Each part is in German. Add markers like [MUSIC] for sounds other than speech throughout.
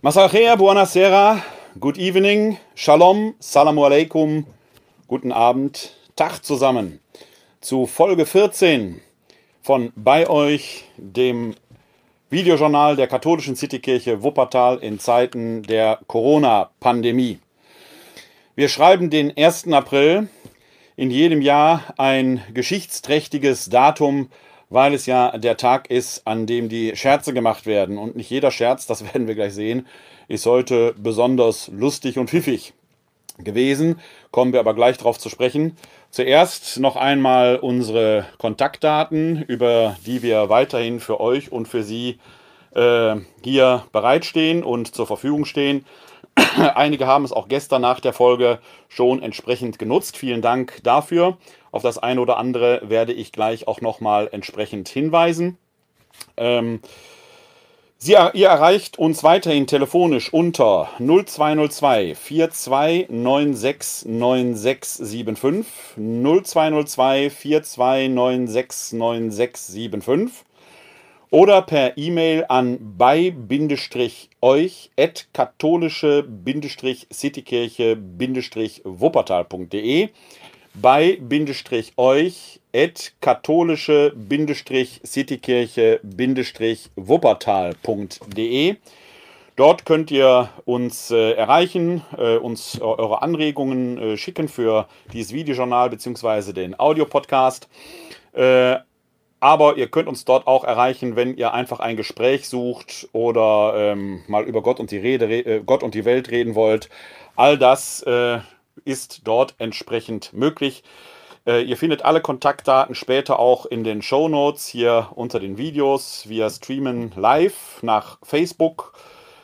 Masachea, buonasera, good evening, shalom, salamu alaikum, guten Abend, Tag zusammen zu Folge 14 von Bei euch, dem Videojournal der katholischen Citykirche Wuppertal in Zeiten der Corona-Pandemie. Wir schreiben den 1. April, in jedem Jahr ein geschichtsträchtiges Datum, weil es ja der Tag ist, an dem die Scherze gemacht werden. Und nicht jeder Scherz, das [LAUGHS] werden wir gleich sehen, ist heute besonders lustig und pfiffig gewesen. Kommen wir aber gleich darauf zu sprechen. Zuerst noch einmal unsere Kontaktdaten, über die wir weiterhin für euch und für Sie äh, hier bereitstehen und zur Verfügung stehen. [CLEARS THROAT] Einige haben es auch gestern nach der Folge schon entsprechend genutzt. Vielen Dank dafür. Auf das eine oder andere werde ich gleich auch nochmal entsprechend hinweisen. Ähm, Sie, ihr erreicht uns weiterhin telefonisch unter 0202 42969675 0202 42969675 oder per E-Mail an bei-euch at katholische-citykirche-wuppertal.de bei-euch at katholische-citykirche-wuppertal.de. Dort könnt ihr uns äh, erreichen, äh, uns eure Anregungen äh, schicken für dieses Videojournal bzw. den Audiopodcast. Äh, aber ihr könnt uns dort auch erreichen, wenn ihr einfach ein Gespräch sucht oder ähm, mal über Gott und die Rede, äh, Gott und die Welt reden wollt. All das äh, ist dort entsprechend möglich. Äh, ihr findet alle Kontaktdaten später auch in den Show Notes hier unter den Videos. Wir streamen live nach Facebook,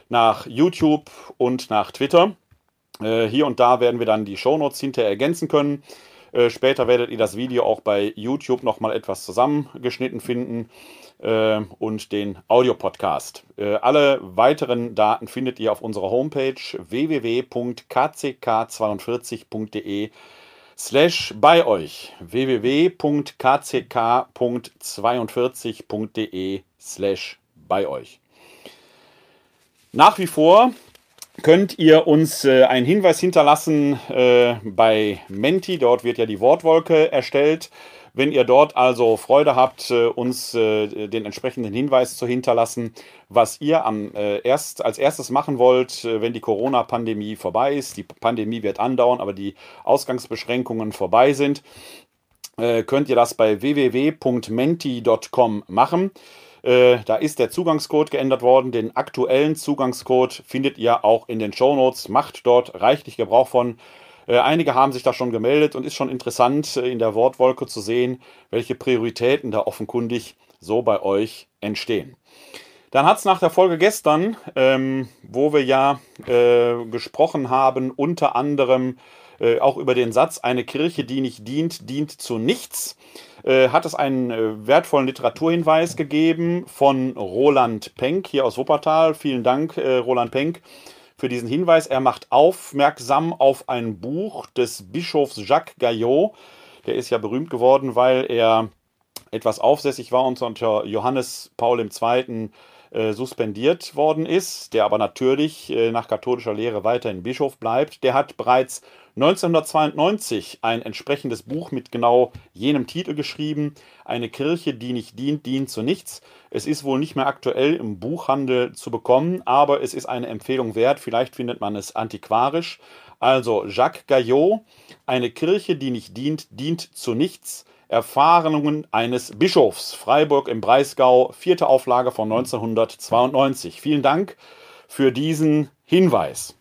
nach YouTube und nach Twitter. Äh, hier und da werden wir dann die Show Notes hinterher ergänzen können. Äh, später werdet ihr das Video auch bei YouTube nochmal etwas zusammengeschnitten finden äh, und den Audiopodcast. Äh, alle weiteren Daten findet ihr auf unserer Homepage www.kck42.de slash bei euch www.kck.42.de slash bei euch. Nach wie vor könnt ihr uns äh, einen Hinweis hinterlassen äh, bei Menti. Dort wird ja die Wortwolke erstellt. Wenn ihr dort also Freude habt, äh, uns äh, den entsprechenden Hinweis zu hinterlassen, was ihr am, äh, erst, als erstes machen wollt, wenn die Corona-Pandemie vorbei ist. Die Pandemie wird andauern, aber die Ausgangsbeschränkungen vorbei sind, könnt ihr das bei www.menti.com machen. da ist der Zugangscode geändert worden. Den aktuellen Zugangscode findet ihr auch in den Show Notes. Macht dort reichlich Gebrauch von. Äh, einige haben sich da schon gemeldet und ist schon interessant äh, in der Wortwolke zu sehen, welche Prioritäten da offenkundig so bei euch entstehen. Dann hat es nach der Folge gestern, ähm, wo wir ja äh, gesprochen haben, unter anderem äh, auch über den Satz, eine Kirche, die nicht dient, dient zu nichts, äh, hat es einen äh, wertvollen Literaturhinweis gegeben von Roland Penck hier aus Wuppertal. Vielen Dank, Roland Penck für diesen Hinweis. Er macht aufmerksam auf ein Buch des Bischofs Jacques Gaillot. Der ist ja berühmt geworden, weil er etwas aufsässig war und unter Johannes Paul II. Äh, suspendiert worden ist, der aber natürlich äh, nach katholischer Lehre weiterhin Bischof bleibt. Der hat bereits 1992 ein entsprechendes Buch mit genau jenem Titel geschrieben. Eine Kirche, die nicht dient, dient zu nichts. Es ist wohl nicht mehr aktuell im Buchhandel zu bekommen, aber es ist eine Empfehlung wert. Vielleicht findet man es antiquarisch. Also Jacques Gaillot, eine Kirche, die nicht dient, dient zu nichts. Erfahrungen eines Bischofs. Freiburg im Breisgau, vierte Auflage von 1992. Vielen Dank für diesen Hinweis.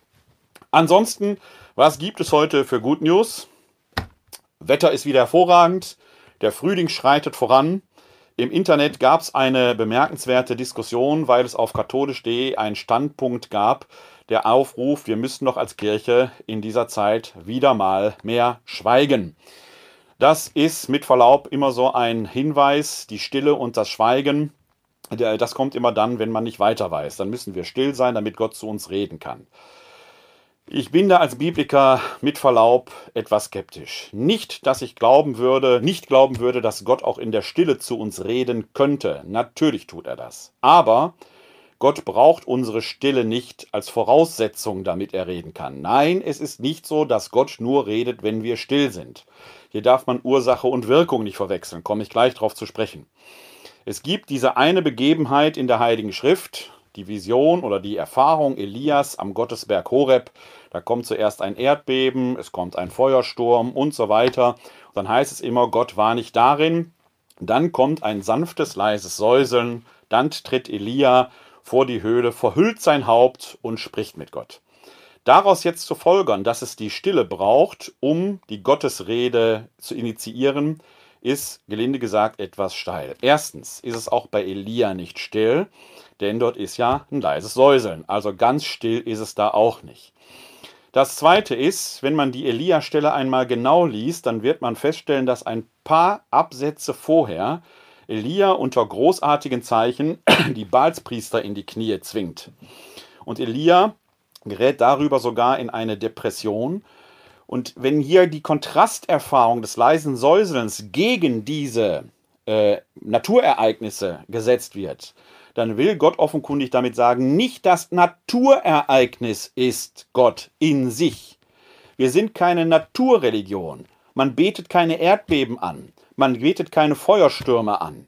Ansonsten, was gibt es heute für Good News? Wetter ist wieder hervorragend. Der Frühling schreitet voran. Im Internet gab es eine bemerkenswerte Diskussion, weil es auf katholisch.de einen Standpunkt gab, der aufruft, wir müssten doch als Kirche in dieser Zeit wieder mal mehr schweigen. Das ist mit Verlaub immer so ein Hinweis, die Stille und das Schweigen. Das kommt immer dann, wenn man nicht weiter weiß. Dann müssen wir still sein, damit Gott zu uns reden kann. Ich bin da als Bibliker mit Verlaub etwas skeptisch. Nicht, dass ich glauben würde, nicht glauben würde, dass Gott auch in der Stille zu uns reden könnte. Natürlich tut er das. Aber Gott braucht unsere Stille nicht als Voraussetzung, damit er reden kann. Nein, es ist nicht so, dass Gott nur redet, wenn wir still sind. Hier darf man Ursache und Wirkung nicht verwechseln, komme ich gleich darauf zu sprechen. Es gibt diese eine Begebenheit in der Heiligen Schrift, die Vision oder die Erfahrung Elias am Gottesberg Horeb. Da kommt zuerst ein Erdbeben, es kommt ein Feuersturm und so weiter. Dann heißt es immer, Gott war nicht darin. Dann kommt ein sanftes, leises Säuseln. Dann tritt Elia vor die Höhle, verhüllt sein Haupt und spricht mit Gott. Daraus jetzt zu folgern, dass es die Stille braucht, um die Gottesrede zu initiieren, ist, gelinde gesagt, etwas steil. Erstens ist es auch bei Elia nicht still, denn dort ist ja ein leises Säuseln. Also ganz still ist es da auch nicht. Das zweite ist, wenn man die Elia-Stelle einmal genau liest, dann wird man feststellen, dass ein paar Absätze vorher Elia unter großartigen Zeichen [CLEARS THROAT] die Balspriester in die Knie zwingt. Und Elia gerät darüber sogar in eine Depression. Und wenn hier die Kontrasterfahrung des leisen Säuselns gegen diese äh, Naturereignisse gesetzt wird, dann will Gott offenkundig damit sagen, nicht das Naturereignis ist Gott in sich. Wir sind keine Naturreligion. Man betet keine Erdbeben an. Man betet keine Feuerstürme an.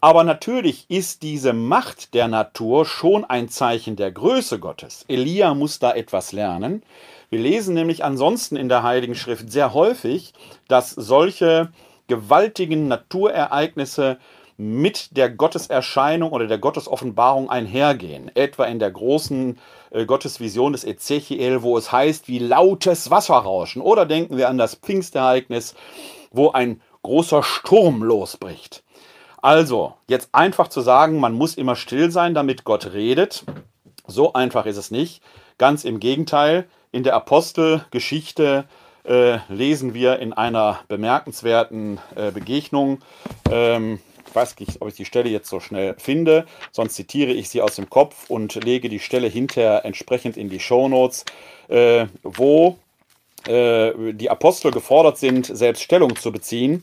Aber natürlich ist diese Macht der Natur schon ein Zeichen der Größe Gottes. Elia muss da etwas lernen. Wir lesen nämlich ansonsten in der Heiligen Schrift sehr häufig, dass solche gewaltigen Naturereignisse mit der Gotteserscheinung oder der Gottesoffenbarung einhergehen. Etwa in der großen äh, Gottesvision des Ezechiel, wo es heißt, wie lautes Wasserrauschen. Oder denken wir an das Pfingstereignis, wo ein großer Sturm losbricht. Also, jetzt einfach zu sagen, man muss immer still sein, damit Gott redet, so einfach ist es nicht. Ganz im Gegenteil, in der Apostelgeschichte äh, lesen wir in einer bemerkenswerten äh, Begegnung, ähm, ich weiß nicht, ob ich die Stelle jetzt so schnell finde, sonst zitiere ich sie aus dem Kopf und lege die Stelle hinterher entsprechend in die Shownotes, äh, wo äh, die Apostel gefordert sind, selbst Stellung zu beziehen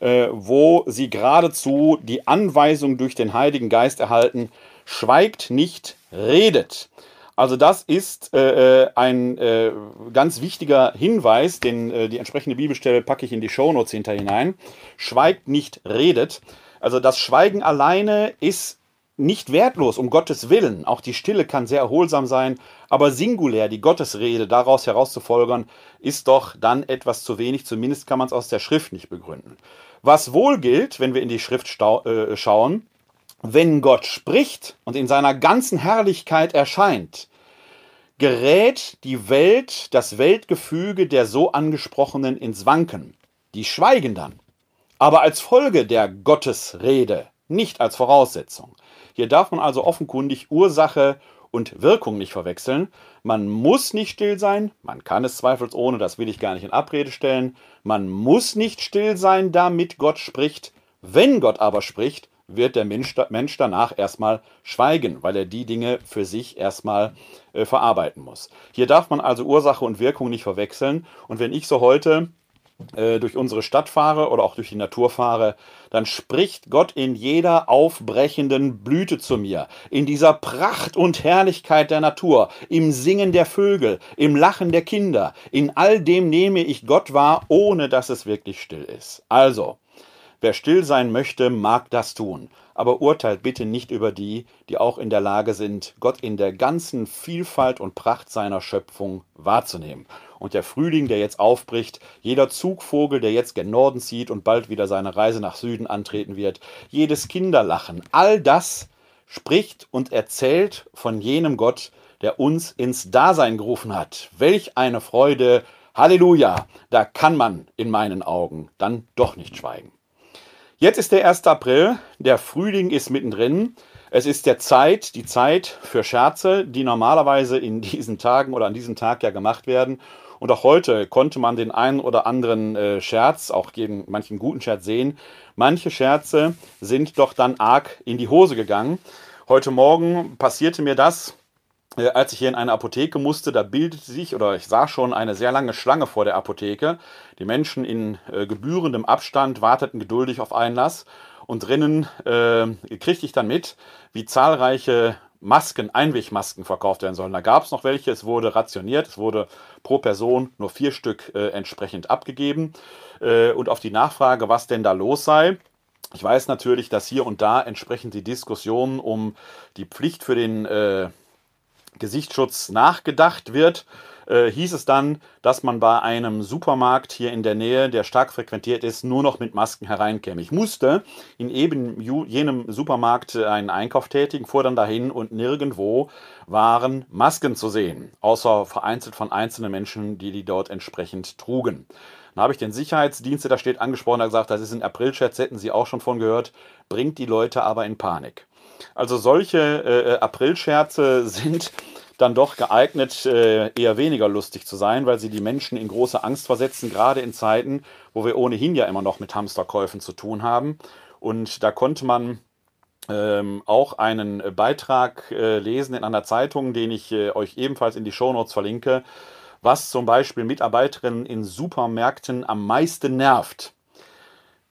äh, wo sie geradezu die Anweisung durch den Heiligen Geist erhalten, schweigt nicht, redet. Also das ist äh, äh, ein äh, ganz wichtiger Hinweis, den äh, die entsprechende Bibelstelle packe ich in die Shownotes hinter hinein. Schweigt nicht, redet. Also das Schweigen alleine ist nicht wertlos, um Gottes Willen. Auch die Stille kann sehr erholsam sein, aber singulär die Gottesrede daraus herauszufolgern, ist doch dann etwas zu wenig. Zumindest kann man es aus der Schrift nicht begründen. Was wohl gilt, wenn wir in die Schrift äh, schauen, wenn Gott spricht und in seiner ganzen Herrlichkeit erscheint, gerät die Welt, das Weltgefüge der so angesprochenen ins Wanken. Die schweigen dann. Aber als Folge der Gottesrede, nicht als Voraussetzung. Hier darf man also offenkundig Ursache und Wirkung nicht verwechseln. Man muss nicht still sein, man kann es zweifelsohne, das will ich gar nicht in Abrede stellen. Man muss nicht still sein, damit Gott spricht. Wenn Gott aber spricht, wird der Mensch, Mensch danach erstmal schweigen, weil er die Dinge für sich erstmal äh, verarbeiten muss. Hier darf man also Ursache und Wirkung nicht verwechseln. Und wenn ich so heute äh, durch unsere Stadt fahre oder auch durch die Natur fahre, dann spricht Gott in jeder aufbrechenden Blüte zu mir, in dieser Pracht und Herrlichkeit der Natur, im Singen der Vögel, im Lachen der Kinder, in all dem nehme ich Gott wahr, ohne dass es wirklich still ist. Also, wer still sein möchte, mag das tun aber urteilt bitte nicht über die, die auch in der Lage sind, Gott in der ganzen Vielfalt und Pracht seiner Schöpfung wahrzunehmen. Und der Frühling, der jetzt aufbricht, jeder Zugvogel, der jetzt gen Norden zieht und bald wieder seine Reise nach Süden antreten wird, jedes Kinderlachen, all das spricht und erzählt von jenem Gott, der uns ins Dasein gerufen hat. Welch eine Freude! Halleluja! Da kann man in meinen Augen dann doch nicht schweigen. Jetzt ist der 1. April, der Frühling ist mittendrin. Es ist der Zeit, die Zeit für Scherze, die normalerweise in diesen Tagen oder an diesem Tag ja gemacht werden. Und auch heute konnte man den einen oder anderen äh, Scherz, auch gegen manchen guten Scherz sehen. Manche Scherze sind doch dann arg in die Hose gegangen. Heute Morgen passierte mir das, äh, als ich hier in eine Apotheke musste, da bildete sich oder ich sah schon eine sehr lange Schlange vor der Apotheke. Die Menschen in äh, gebührendem Abstand warteten geduldig auf Einlass und drinnen äh, kriegte ich dann mit, wie zahlreiche Masken, Einwegmasken verkauft werden sollen. Da gab es noch welche, es wurde rationiert, es wurde pro Person nur vier Stück äh, entsprechend abgegeben. Äh, und auf die Nachfrage, was denn da los sei, ich weiß natürlich, dass hier und da entsprechend die Diskussion um die Pflicht für den äh, Gesichtsschutz nachgedacht wird äh, hieß es dann, dass man bei einem Supermarkt hier in der Nähe, der stark frequentiert ist, nur noch mit Masken hereinkäme. Ich musste in eben jenem Supermarkt einen Einkauf tätigen, fuhr dann dahin und nirgendwo waren Masken zu sehen, außer vereinzelt von einzelnen Menschen, die die dort entsprechend trugen. Dann habe ich den Sicherheitsdienst, der da steht, angesprochen, der gesagt, das ist ein Aprilscherz, hätten Sie auch schon von gehört, bringt die Leute aber in Panik. Also solche äh, Aprilscherze [LAUGHS] sind dann doch geeignet, äh, eher weniger lustig zu sein, weil sie die Menschen in große Angst versetzen, gerade in Zeiten, wo wir ohnehin ja immer noch mit Hamsterkäufen zu tun haben. Und da konnte man ähm, auch einen Beitrag äh, lesen in einer Zeitung, den ich äh, euch ebenfalls in die Shownotes verlinke, was zum Beispiel Mitarbeiterinnen in Supermärkten am meisten nervt.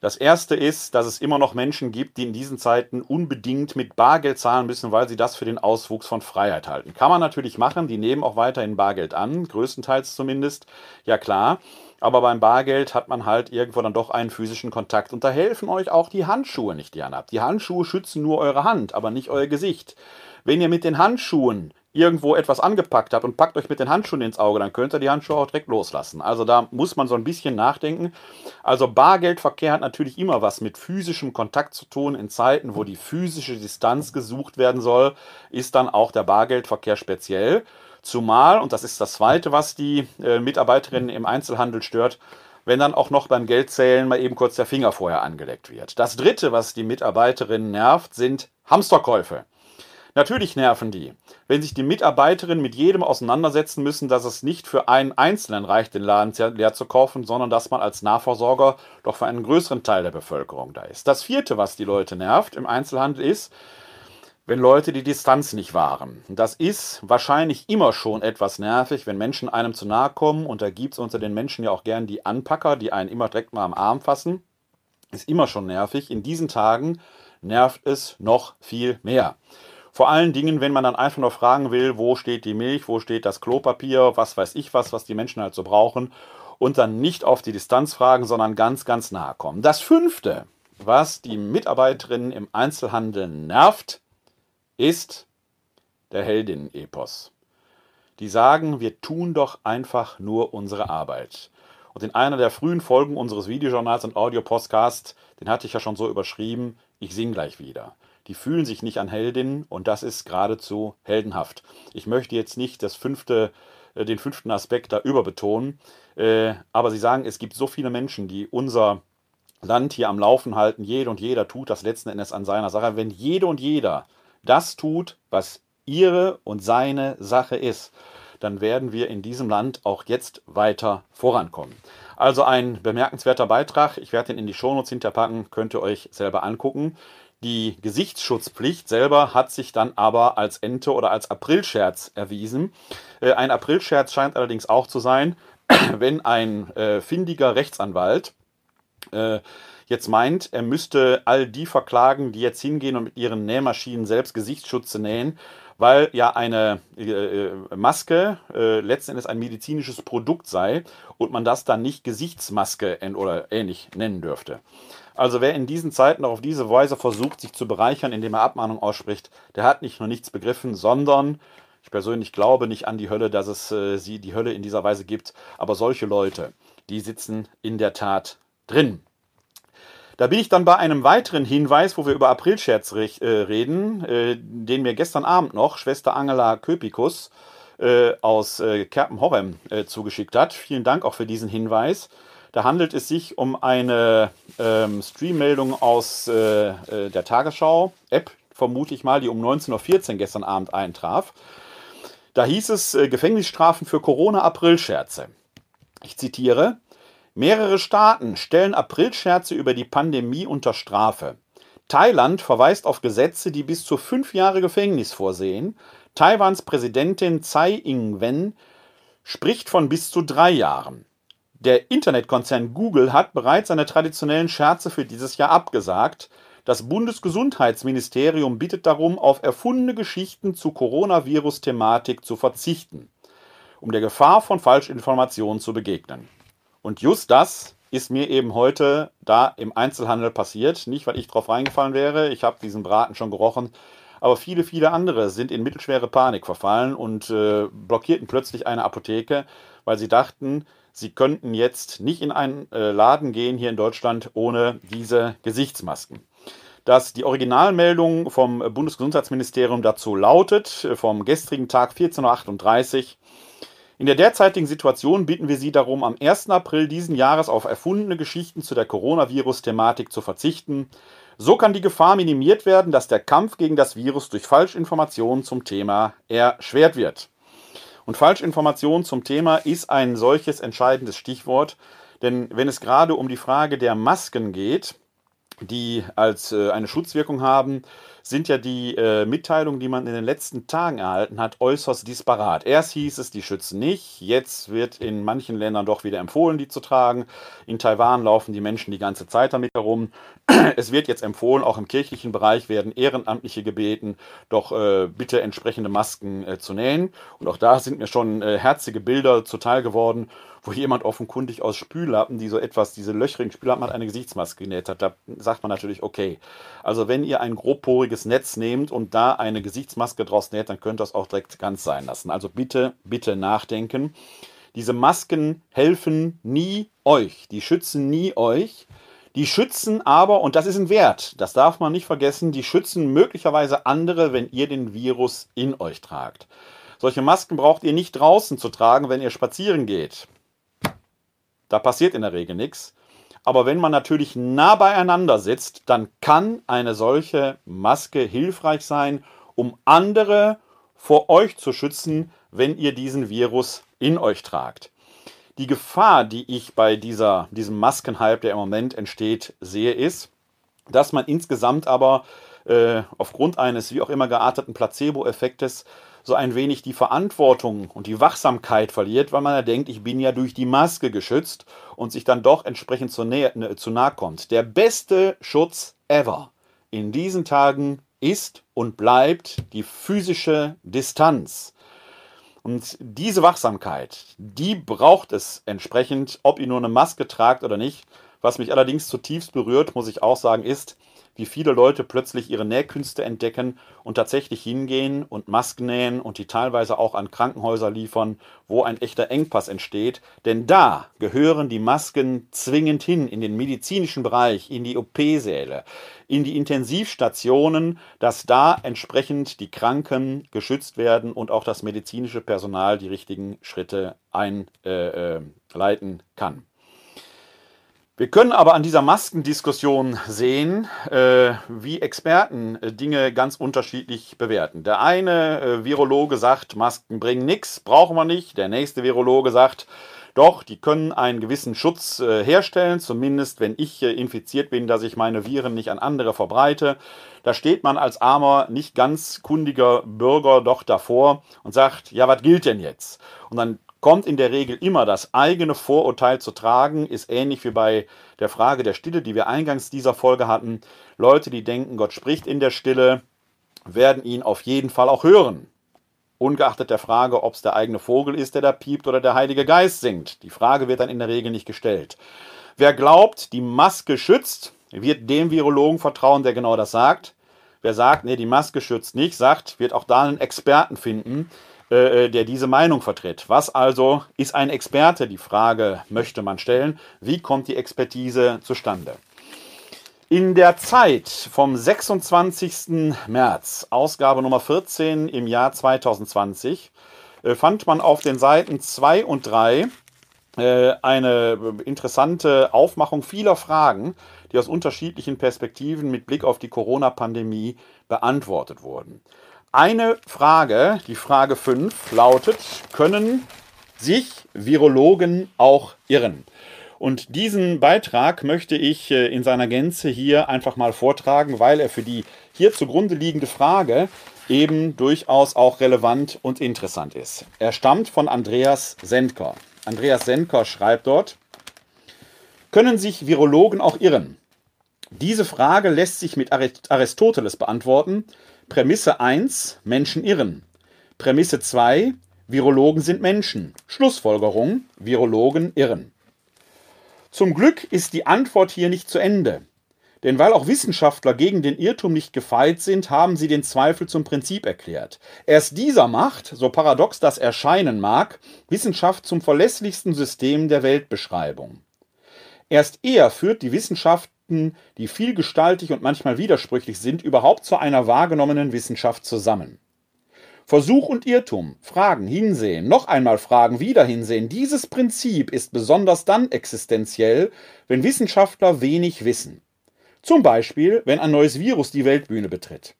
Das erste ist, dass es immer noch Menschen gibt, die in diesen Zeiten unbedingt mit Bargeld zahlen müssen, weil sie das für den Auswuchs von Freiheit halten. Kann man natürlich machen, die nehmen auch weiterhin Bargeld an, größtenteils zumindest, ja klar. Aber beim Bargeld hat man halt irgendwo dann doch einen physischen Kontakt. Und da helfen euch auch die Handschuhe nicht, die ihr habt. Die Handschuhe schützen nur eure Hand, aber nicht euer Gesicht. Wenn ihr mit den Handschuhen irgendwo etwas angepackt habt und packt euch mit den Handschuhen ins Auge, dann könnt ihr die Handschuhe auch direkt loslassen. Also da muss man so ein bisschen nachdenken. Also Bargeldverkehr hat natürlich immer was mit physischem Kontakt zu tun. In Zeiten, wo die physische Distanz gesucht werden soll, ist dann auch der Bargeldverkehr speziell. Zumal, und das ist das Zweite, was die äh, Mitarbeiterinnen im Einzelhandel stört, wenn dann auch noch beim Geldzählen mal eben kurz der Finger vorher angelegt wird. Das Dritte, was die Mitarbeiterinnen nervt, sind Hamsterkäufe. Natürlich nerven die. Wenn sich die Mitarbeiterinnen mit jedem auseinandersetzen müssen, dass es nicht für einen Einzelnen reicht, den Laden leer zu kaufen, sondern dass man als Nahversorger doch für einen größeren Teil der Bevölkerung da ist. Das vierte, was die Leute nervt im Einzelhandel ist, wenn Leute die Distanz nicht wahren. Das ist wahrscheinlich immer schon etwas nervig, wenn Menschen einem zu nahe kommen. Und da gibt es unter den Menschen ja auch gern die Anpacker, die einen immer direkt mal am Arm fassen. Ist immer schon nervig. In diesen Tagen nervt es noch viel mehr. Vor allen Dingen, wenn man dann einfach nur fragen will, wo steht die Milch, wo steht das Klopapier, was weiß ich was, was die Menschen halt so brauchen. Und dann nicht auf die Distanz fragen, sondern ganz, ganz nahe kommen. Das fünfte, was die Mitarbeiterinnen im Einzelhandel nervt, ist der Heldinnen-Epos. Die sagen, wir tun doch einfach nur unsere Arbeit. Und in einer der frühen Folgen unseres Videojournals und Audio-Podcasts, den hatte ich ja schon so überschrieben, ich sing gleich wieder die fühlen sich nicht an Heldinnen und das ist geradezu heldenhaft. Ich möchte jetzt nicht das fünfte, äh, den fünften Aspekt da überbetonen, äh, aber sie sagen, es gibt so viele Menschen, die unser Land hier am Laufen halten. Jede und jeder tut das letzten Endes an seiner Sache. Wenn jede und jeder das tut, was ihre und seine Sache ist, dann werden wir in diesem Land auch jetzt weiter vorankommen. Also ein bemerkenswerter Beitrag. Ich werde den in die Shownotes hinterpacken, könnt ihr euch selber angucken. Die Gesichtsschutzpflicht selber hat sich dann aber als Ente oder als Aprilscherz erwiesen. Äh, ein Aprilscherz scheint allerdings auch zu sein, [CLEARS THROAT] wenn ein äh, findiger Rechtsanwalt äh, jetzt meint, er müsste all die verklagen, die jetzt hingehen und mit ihren Nähmaschinen selbst Gesichtsschutze nähen, weil ja eine äh, Maske äh, letzten Endes ein medizinisches Produkt sei und man das dann nicht Gesichtsmaske oder ähnlich nennen dürfte. Also wer in diesen Zeiten auch auf diese Weise versucht, sich zu bereichern, indem er Abmahnung ausspricht, der hat nicht nur nichts begriffen, sondern ich persönlich glaube nicht an die Hölle, dass es äh, sie die Hölle in dieser Weise gibt. Aber solche Leute, die sitzen in der Tat drin. Da bin ich dann bei einem weiteren Hinweis, wo wir über Aprilscherz äh, reden, äh, den mir gestern Abend noch Schwester Angela Köpikus äh, aus Kerpen-Horrem zugeschickt hat. Vielen Dank auch für diesen Hinweis. Da handelt es sich um eine ähm, aus äh, äh, der Tagesschau-App, vermute ich mal, die um 19.14 Uhr gestern Abend eintraf. Da hieß es äh, Gefängnisstrafen für Corona-Aprilscherze. Ich zitiere: Mehrere Staaten stellen Aprilscherze über die Pandemie unter Strafe. Thailand verweist auf Gesetze, die bis zu fünf Jahre Gefängnis vorsehen. Taiwans Präsidentin Tsai Ing-wen spricht von bis zu drei Jahren. Der Internetkonzern Google hat bereits seine traditionellen Scherze für dieses Jahr abgesagt. Das Bundesgesundheitsministerium bittet darum, auf erfundene Geschichten zu Coronavirus-Thematik zu verzichten, um der Gefahr von Falschinformationen zu begegnen. Und just das ist mir eben heute da im Einzelhandel passiert. Nicht, weil ich drauf reingefallen wäre, ich habe diesen Braten schon gerochen, aber viele, viele andere sind in mittelschwere Panik verfallen und äh, blockierten plötzlich eine Apotheke, weil sie dachten, sie könnten jetzt nicht in einen äh, Laden gehen hier in Deutschland ohne diese Gesichtsmasken dass die Originalmeldung vom Bundesgesundheitsministerium dazu lautet, äh, vom gestrigen Tag 14.38 Uhr. In der derzeitigen Situation bitten wir Sie darum, am 1. April diesen Jahres auf erfundene Geschichten zu der Coronavirus-Thematik zu verzichten. So kann die Gefahr minimiert werden, dass der Kampf gegen das Virus durch Falschinformationen zum Thema erschwert wird. Und Falschinformation zum Thema ist ein solches entscheidendes Stichwort, denn wenn es gerade um die Frage der Masken geht, die als äh, eine Schutzwirkung haben, sind ja die äh, Mitteilungen, die man in den letzten Tagen erhalten hat, äußerst disparat. Erst hieß es, die schützen nicht, jetzt wird in manchen Ländern doch wieder empfohlen, die zu tragen. In Taiwan laufen die Menschen die ganze Zeit damit herum. [CLEARS THROAT] Es wird jetzt empfohlen, auch im kirchlichen Bereich werden Ehrenamtliche gebeten, doch äh, bitte entsprechende Masken äh, zu nähen. Und auch da sind mir schon äh, herzige Bilder zuteil geworden wo jemand offenkundig aus Spüllappen, die so etwas, diese löchrigen Spüllappen hat, eine Gesichtsmaske genäht hat. Da sagt man natürlich, okay. Also wenn ihr ein grobporiges Netz nehmt und da eine Gesichtsmaske draus näht, dann könnt ihr das auch direkt ganz sein lassen. Also bitte, bitte nachdenken. Diese Masken helfen nie euch. Die schützen nie euch. Die schützen aber, und das ist ein Wert, das darf man nicht vergessen, die schützen möglicherweise andere, wenn ihr den Virus in euch tragt. Solche Masken braucht ihr nicht draußen zu tragen, wenn ihr spazieren geht. Da passiert in der Regel nichts. Aber wenn man natürlich nah beieinander sitzt, dann kann eine solche Maske hilfreich sein, um andere vor euch zu schützen, wenn ihr diesen Virus in euch tragt. Die Gefahr, die ich bei dieser, diesem Maskenhype, der im Moment entsteht, sehe, ist, dass man insgesamt aber äh, aufgrund eines wie auch immer gearteten Placebo-Effektes so ein wenig die Verantwortung und die Wachsamkeit verliert, weil man ja denkt, ich bin ja durch die Maske geschützt und sich dann doch entsprechend zu, nähe, ne, zu nahe kommt. Der beste Schutz ever in diesen Tagen ist und bleibt die physische Distanz. Und diese Wachsamkeit, die braucht es entsprechend, ob ihr nur eine Maske tragt oder nicht. Was mich allerdings zutiefst berührt, muss ich auch sagen, ist, wie viele Leute plötzlich ihre Nähkünste entdecken und tatsächlich hingehen und Masken nähen und die teilweise auch an Krankenhäuser liefern, wo ein echter Engpass entsteht. Denn da gehören die Masken zwingend hin in den medizinischen Bereich, in die OP-Säle, in die Intensivstationen, dass da entsprechend die Kranken geschützt werden und auch das medizinische Personal die richtigen Schritte einleiten äh, äh, kann. Wir können aber an dieser Maskendiskussion sehen, äh, wie Experten äh, Dinge ganz unterschiedlich bewerten. Der eine äh, Virologe sagt, Masken bringen nichts, brauchen wir nicht. Der nächste Virologe sagt, doch, die können einen gewissen Schutz äh, herstellen, zumindest wenn ich äh, infiziert bin, dass ich meine Viren nicht an andere verbreite. Da steht man als armer, nicht ganz kundiger Bürger doch davor und sagt, ja, was gilt denn jetzt? Und dann kommt in der Regel immer das eigene Vorurteil zu tragen, ist ähnlich wie bei der Frage der Stille, die wir eingangs dieser Folge hatten. Leute, die denken, Gott spricht in der Stille, werden ihn auf jeden Fall auch hören. Ungeachtet der Frage, ob es der eigene Vogel ist, der da piept oder der Heilige Geist singt. Die Frage wird dann in der Regel nicht gestellt. Wer glaubt, die Maske schützt, wird dem Virologen vertrauen, der genau das sagt. Wer sagt, nee, die Maske schützt nicht, sagt, wird auch da einen Experten finden, äh, äh, der diese Meinung vertritt. Was also ist ein Experte? Die Frage möchte man stellen. Wie kommt die Expertise zustande? In der Zeit vom 26. März, Ausgabe Nummer 14 im Jahr 2020, äh, fand man auf den Seiten 2 und 3 eine interessante Aufmachung vieler Fragen, die aus unterschiedlichen Perspektiven mit Blick auf die Corona-Pandemie beantwortet wurden. Eine Frage, die Frage 5, lautet, können sich Virologen auch irren? Und diesen Beitrag möchte ich äh, in seiner Gänze hier einfach mal vortragen, weil er für die hier zugrunde liegende Frage eben durchaus auch relevant und interessant ist. Er stammt von Andreas Sendker. Andreas Sendker schreibt dort, können sich Virologen auch irren? Diese Frage lässt sich mit Aristoteles beantworten. Prämisse 1, Menschen irren. Prämisse 2, Virologen sind Menschen. Schlussfolgerung, Virologen irren. Zum Glück ist die Antwort hier nicht zu Ende. Denn weil auch Wissenschaftler gegen den Irrtum nicht gefeit sind, haben sie den Zweifel zum Prinzip erklärt. Erst dieser macht, so paradox das erscheinen mag, Wissenschaft zum verlässlichsten System der Weltbeschreibung. Erst er führt die Wissenschaften, die vielgestaltig und manchmal widersprüchlich sind, überhaupt zu einer wahrgenommenen Wissenschaft zusammen. Versuch und Irrtum, Fragen, Hinsehen, noch einmal Fragen, wieder hinsehen. Dieses Prinzip ist besonders dann existenziell, wenn Wissenschaftler wenig wissen. Zum Beispiel, wenn ein neues Virus die Weltbühne betritt.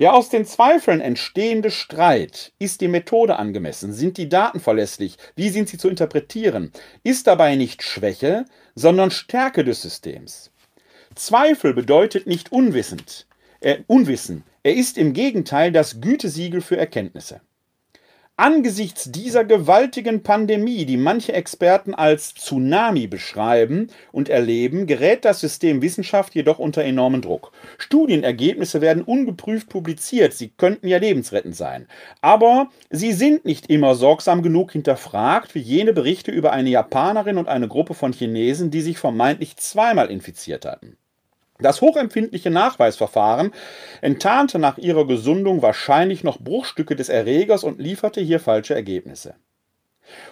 Der aus den Zweifeln entstehende Streit, ist die Methode angemessen, sind die Daten verlässlich, wie sind sie zu interpretieren, ist dabei nicht Schwäche, sondern Stärke des Systems. Zweifel bedeutet nicht unwissend, äh, Unwissen, er ist im Gegenteil das Gütesiegel für Erkenntnisse. Angesichts dieser gewaltigen Pandemie, die manche Experten als Tsunami beschreiben und erleben, gerät das System Wissenschaft jedoch unter enormen Druck. Studienergebnisse werden ungeprüft publiziert, sie könnten ja lebensrettend sein. Aber sie sind nicht immer sorgsam genug hinterfragt, wie jene Berichte über eine Japanerin und eine Gruppe von Chinesen, die sich vermeintlich zweimal infiziert hatten. Das hochempfindliche Nachweisverfahren enttarnte nach ihrer Gesundung wahrscheinlich noch Bruchstücke des Erregers und lieferte hier falsche Ergebnisse.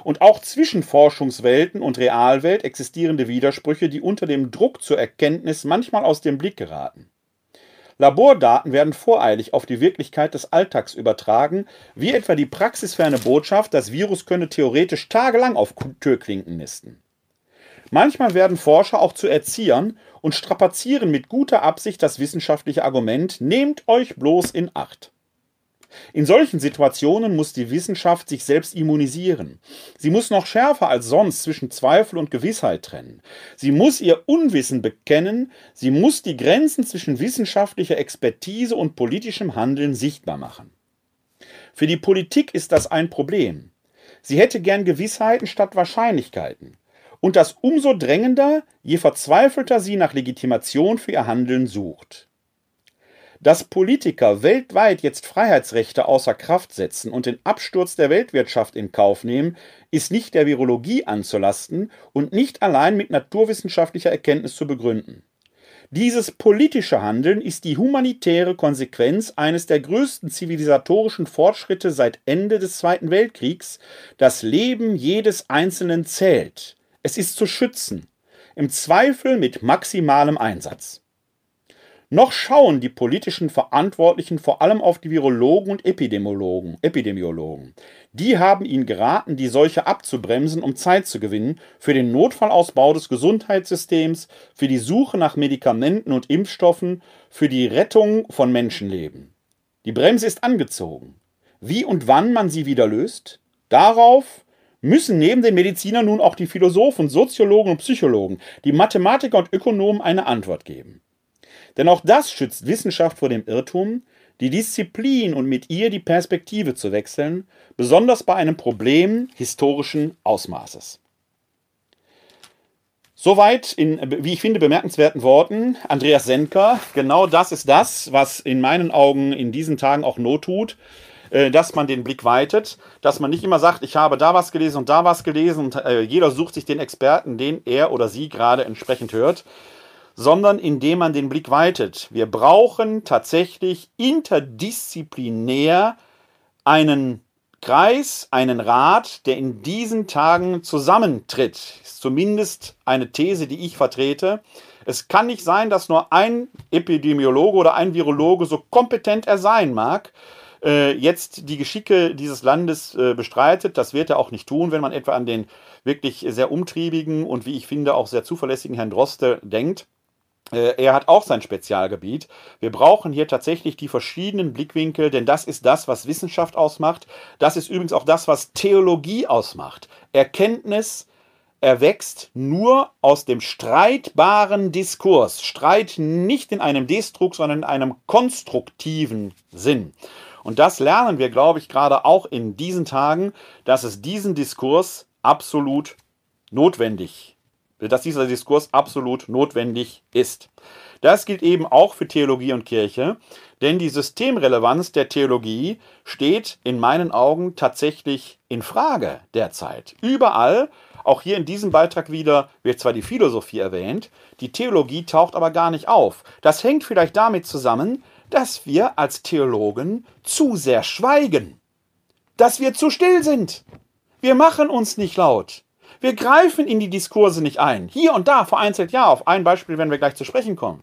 Und auch zwischen Forschungswelten und Realwelt existierende Widersprüche, die unter dem Druck zur Erkenntnis manchmal aus dem Blick geraten. Labordaten werden voreilig auf die Wirklichkeit des Alltags übertragen, wie etwa die praxisferne Botschaft, das Virus könne theoretisch tagelang auf Türklinken nisten. Manchmal werden Forscher auch zu Erziehern und strapazieren mit guter Absicht das wissenschaftliche Argument, nehmt euch bloß in Acht. In solchen Situationen muss die Wissenschaft sich selbst immunisieren. Sie muss noch schärfer als sonst zwischen Zweifel und Gewissheit trennen. Sie muss ihr Unwissen bekennen, sie muss die Grenzen zwischen wissenschaftlicher Expertise und politischem Handeln sichtbar machen. Für die Politik ist das ein Problem. Sie hätte gern Gewissheiten statt Wahrscheinlichkeiten und das umso drängender, je verzweifelter sie nach Legitimation für ihr Handeln sucht. Dass Politiker weltweit jetzt Freiheitsrechte außer Kraft setzen und den Absturz der Weltwirtschaft in Kauf nehmen, ist nicht der Virologie anzulasten und nicht allein mit naturwissenschaftlicher Erkenntnis zu begründen. Dieses politische Handeln ist die humanitäre Konsequenz eines der größten zivilisatorischen Fortschritte seit Ende des Zweiten Weltkriegs. Das Leben jedes Einzelnen zählt. Es ist zu schützen, im Zweifel mit maximalem Einsatz. Noch schauen die politischen Verantwortlichen vor allem auf die Virologen und Epidemiologen, Epidemiologen. Die haben ihnen geraten, die Seuche abzubremsen, um Zeit zu gewinnen für den Notfallausbau des Gesundheitssystems, für die Suche nach Medikamenten und Impfstoffen, für die Rettung von Menschenleben. Die Bremse ist angezogen. Wie und wann man sie wieder löst? Darauf müssen neben den Medizinern nun auch die Philosophen, Soziologen und Psychologen, die Mathematiker und Ökonomen eine Antwort geben. Denn auch das schützt Wissenschaft vor dem Irrtum, die Disziplin und mit ihr die Perspektive zu wechseln, besonders bei einem Problem historischen Ausmaßes. Soweit in, wie ich finde, bemerkenswerten Worten Andreas Senker. Genau das ist das, was in meinen Augen in diesen Tagen auch Not tut. Äh, dass man den Blick weitet, dass man nicht immer sagt, ich habe da was gelesen und da was gelesen und äh, jeder sucht sich den Experten, den er oder sie gerade entsprechend hört, sondern indem man den Blick weitet. Wir brauchen tatsächlich interdisziplinär einen Kreis, einen Rat, der in diesen Tagen zusammentritt. Ist zumindest eine These, die ich vertrete. Es kann nicht sein, dass nur ein Epidemiologe oder ein Virologe so kompetent er sein mag, äh, jetzt die Geschicke dieses Landes äh, bestreitet. Das wird er auch nicht tun, wenn man etwa an den wirklich sehr umtriebigen und wie ich finde auch sehr zuverlässigen Herrn Droste denkt. Äh, er hat auch sein Spezialgebiet. Wir brauchen hier tatsächlich die verschiedenen Blickwinkel, denn das ist das, was Wissenschaft ausmacht. Das ist übrigens auch das, was Theologie ausmacht. Erkenntnis erwächst nur aus dem streitbaren Diskurs. Streit nicht in einem Destruk, sondern in einem konstruktiven Sinn. Und das lernen wir, glaube ich, gerade auch in diesen Tagen, dass es diesen Diskurs absolut notwendig dass dieser Diskurs absolut notwendig ist. Das gilt eben auch für Theologie und Kirche, denn die Systemrelevanz der Theologie steht in meinen Augen tatsächlich in Frage derzeit. Überall, auch hier in diesem Beitrag wieder, wird zwar die Philosophie erwähnt, die Theologie taucht aber gar nicht auf. Das hängt vielleicht damit zusammen, dass wir als Theologen zu sehr schweigen, dass wir zu still sind. Wir machen uns nicht laut. Wir greifen in die Diskurse nicht ein. Hier und da vereinzelt ja, auf ein Beispiel werden wir gleich zu sprechen kommen.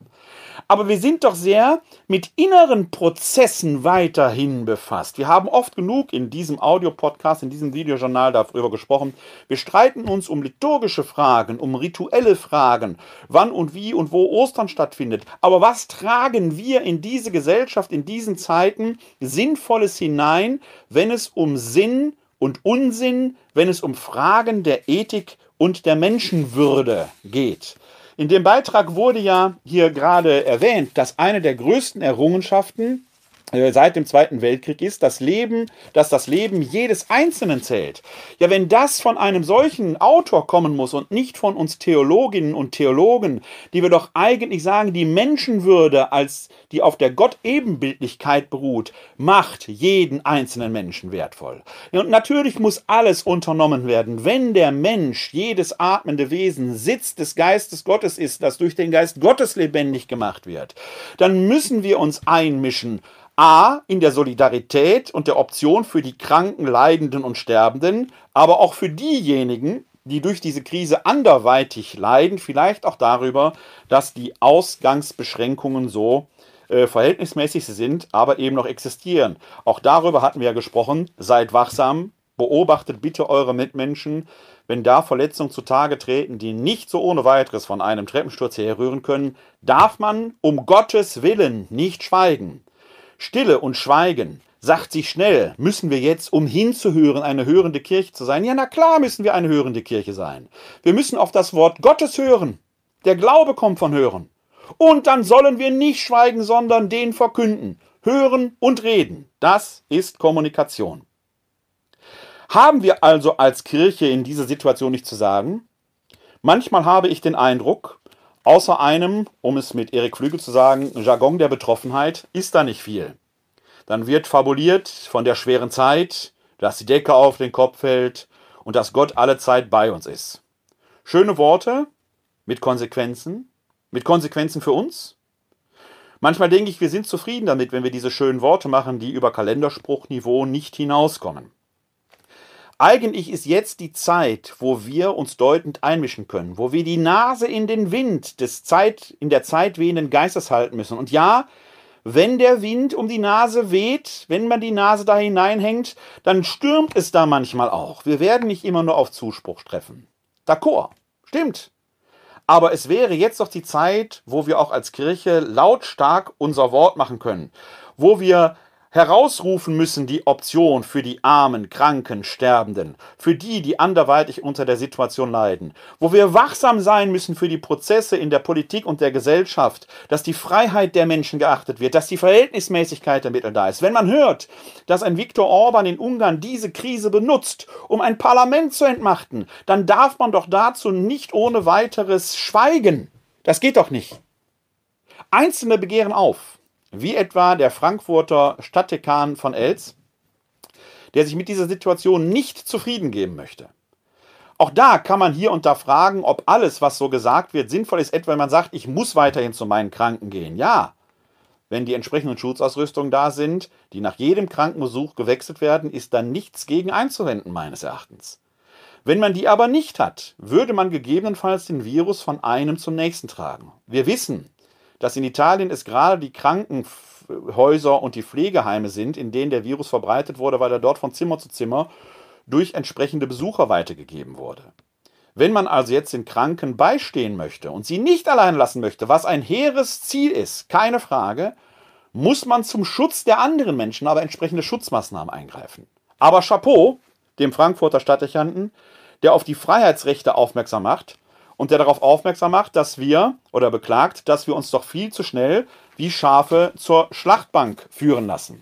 Aber wir sind doch sehr mit inneren Prozessen weiterhin befasst. Wir haben oft genug in diesem Audiopodcast, in diesem Videojournal darüber gesprochen. Wir streiten uns um liturgische Fragen, um rituelle Fragen, wann und wie und wo Ostern stattfindet. Aber was tragen wir in diese Gesellschaft in diesen Zeiten Sinnvolles hinein, wenn es um Sinn und Unsinn, wenn es um Fragen der Ethik und der Menschenwürde geht. In dem Beitrag wurde ja hier gerade erwähnt, dass eine der größten Errungenschaften seit dem Zweiten Weltkrieg ist, das Leben, dass das Leben jedes Einzelnen zählt. Ja, wenn das von einem solchen Autor kommen muss und nicht von uns Theologinnen und Theologen, die wir doch eigentlich sagen, die Menschenwürde als die auf der Gott-Ebenbildlichkeit beruht, macht jeden einzelnen Menschen wertvoll. Und natürlich muss alles unternommen werden, wenn der Mensch, jedes atmende Wesen, Sitz des Geistes Gottes ist, das durch den Geist Gottes lebendig gemacht wird, dann müssen wir uns einmischen A, in der Solidarität und der Option für die Kranken, Leidenden und Sterbenden, aber auch für diejenigen, die durch diese Krise anderweitig leiden, vielleicht auch darüber, dass die Ausgangsbeschränkungen so äh, verhältnismäßig sind, aber eben noch existieren. Auch darüber hatten wir ja gesprochen. Seid wachsam, beobachtet bitte eure Mitmenschen. Wenn da Verletzungen zutage treten, die nicht so ohne weiteres von einem Treppensturz herrühren können, darf man um Gottes Willen nicht schweigen. Stille und Schweigen sagt sich schnell, müssen wir jetzt, um hinzuhören, eine hörende Kirche zu sein? Ja, na klar müssen wir eine hörende Kirche sein. Wir müssen auf das Wort Gottes hören. Der Glaube kommt von Hören. Und dann sollen wir nicht schweigen, sondern den verkünden. Hören und reden. Das ist Kommunikation. Haben wir also als Kirche in dieser Situation nicht zu sagen? Manchmal habe ich den Eindruck, Außer einem, um es mit Erik Flügel zu sagen, Jargon der Betroffenheit, ist da nicht viel. Dann wird fabuliert von der schweren Zeit, dass die Decke auf den Kopf fällt und dass Gott alle Zeit bei uns ist. Schöne Worte mit Konsequenzen, mit Konsequenzen für uns. Manchmal denke ich, wir sind zufrieden damit, wenn wir diese schönen Worte machen, die über Kalenderspruchniveau nicht hinauskommen. Eigentlich ist jetzt die Zeit, wo wir uns deutend einmischen können, wo wir die Nase in den Wind des Zeit, in der Zeit wehenden Geistes halten müssen. Und ja, wenn der Wind um die Nase weht, wenn man die Nase da hineinhängt, dann stürmt es da manchmal auch. Wir werden nicht immer nur auf Zuspruch treffen. D'accord, stimmt. Aber es wäre jetzt doch die Zeit, wo wir auch als Kirche lautstark unser Wort machen können, wo wir herausrufen müssen die Option für die armen, kranken, Sterbenden, für die, die anderweitig unter der Situation leiden, wo wir wachsam sein müssen für die Prozesse in der Politik und der Gesellschaft, dass die Freiheit der Menschen geachtet wird, dass die Verhältnismäßigkeit der Mittel da ist. Wenn man hört, dass ein Viktor Orban in Ungarn diese Krise benutzt, um ein Parlament zu entmachten, dann darf man doch dazu nicht ohne weiteres schweigen. Das geht doch nicht. Einzelne begehren auf wie etwa der Frankfurter Stadtdekan von Els, der sich mit dieser Situation nicht zufrieden geben möchte. Auch da kann man hier und da fragen, ob alles, was so gesagt wird, sinnvoll ist, etwa wenn man sagt, ich muss weiterhin zu meinen Kranken gehen. Ja, wenn die entsprechenden Schutzausrüstungen da sind, die nach jedem Krankenbesuch gewechselt werden, ist dann nichts gegen einzuwenden, meines Erachtens. Wenn man die aber nicht hat, würde man gegebenenfalls den Virus von einem zum nächsten tragen. Wir wissen, dass in Italien es gerade die Krankenhäuser und die Pflegeheime sind, in denen der Virus verbreitet wurde, weil er dort von Zimmer zu Zimmer durch entsprechende Besucher weitergegeben wurde. Wenn man also jetzt den Kranken beistehen möchte und sie nicht allein lassen möchte, was ein hehres Ziel ist, keine Frage, muss man zum Schutz der anderen Menschen aber entsprechende Schutzmaßnahmen eingreifen. Aber Chapeau dem Frankfurter Stadtdechanten, der auf die Freiheitsrechte aufmerksam macht und der darauf aufmerksam macht, dass wir oder beklagt, dass wir uns doch viel zu schnell wie Schafe zur Schlachtbank führen lassen.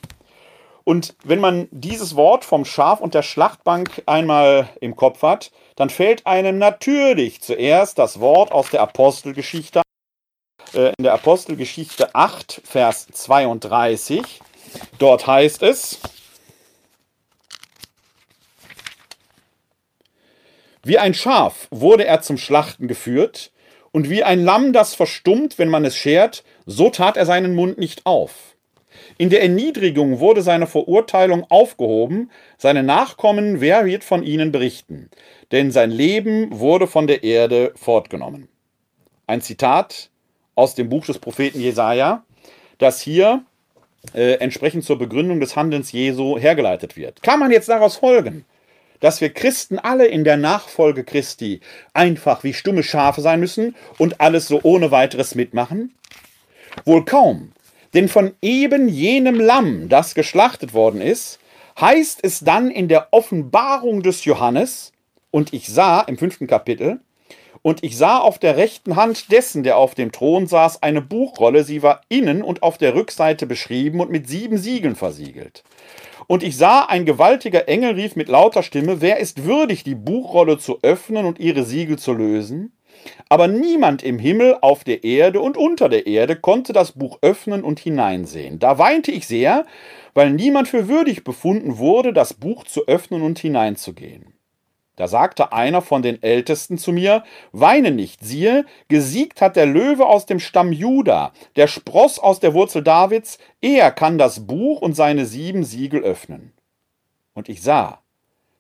Und wenn man dieses Wort vom Schaf und der Schlachtbank einmal im Kopf hat, dann fällt einem natürlich zuerst das Wort aus der Apostelgeschichte äh, in der Apostelgeschichte 8, Vers 32. Dort heißt es, Wie ein Schaf wurde er zum Schlachten geführt, und wie ein Lamm, das verstummt, wenn man es schert, so tat er seinen Mund nicht auf. In der Erniedrigung wurde seine Verurteilung aufgehoben, seine Nachkommen, wer wird von ihnen berichten? Denn sein Leben wurde von der Erde fortgenommen. Ein Zitat aus dem Buch des Propheten Jesaja, das hier äh, entsprechend zur Begründung des Handelns Jesu hergeleitet wird. Kann man jetzt daraus folgen, dass wir Christen alle in der Nachfolge Christi einfach wie stumme Schafe sein müssen und alles so ohne weiteres mitmachen? Wohl kaum. Denn von eben jenem Lamm, das geschlachtet worden ist, heißt es dann in der Offenbarung des Johannes, und ich sah im fünften Kapitel, und ich sah auf der rechten Hand dessen, der auf dem Thron saß, eine Buchrolle, sie war innen und auf der Rückseite beschrieben und mit sieben Siegeln versiegelt. Und ich sah, ein gewaltiger Engel rief mit lauter Stimme, wer ist würdig, die Buchrolle zu öffnen und ihre Siegel zu lösen? Aber niemand im Himmel, auf der Erde und unter der Erde konnte das Buch öffnen und hineinsehen. Da weinte ich sehr, weil niemand für würdig befunden wurde, das Buch zu öffnen und hineinzugehen. Da sagte einer von den Ältesten zu mir, Weine nicht, siehe, gesiegt hat der Löwe aus dem Stamm Juda, der Spross aus der Wurzel Davids, er kann das Buch und seine sieben Siegel öffnen. Und ich sah,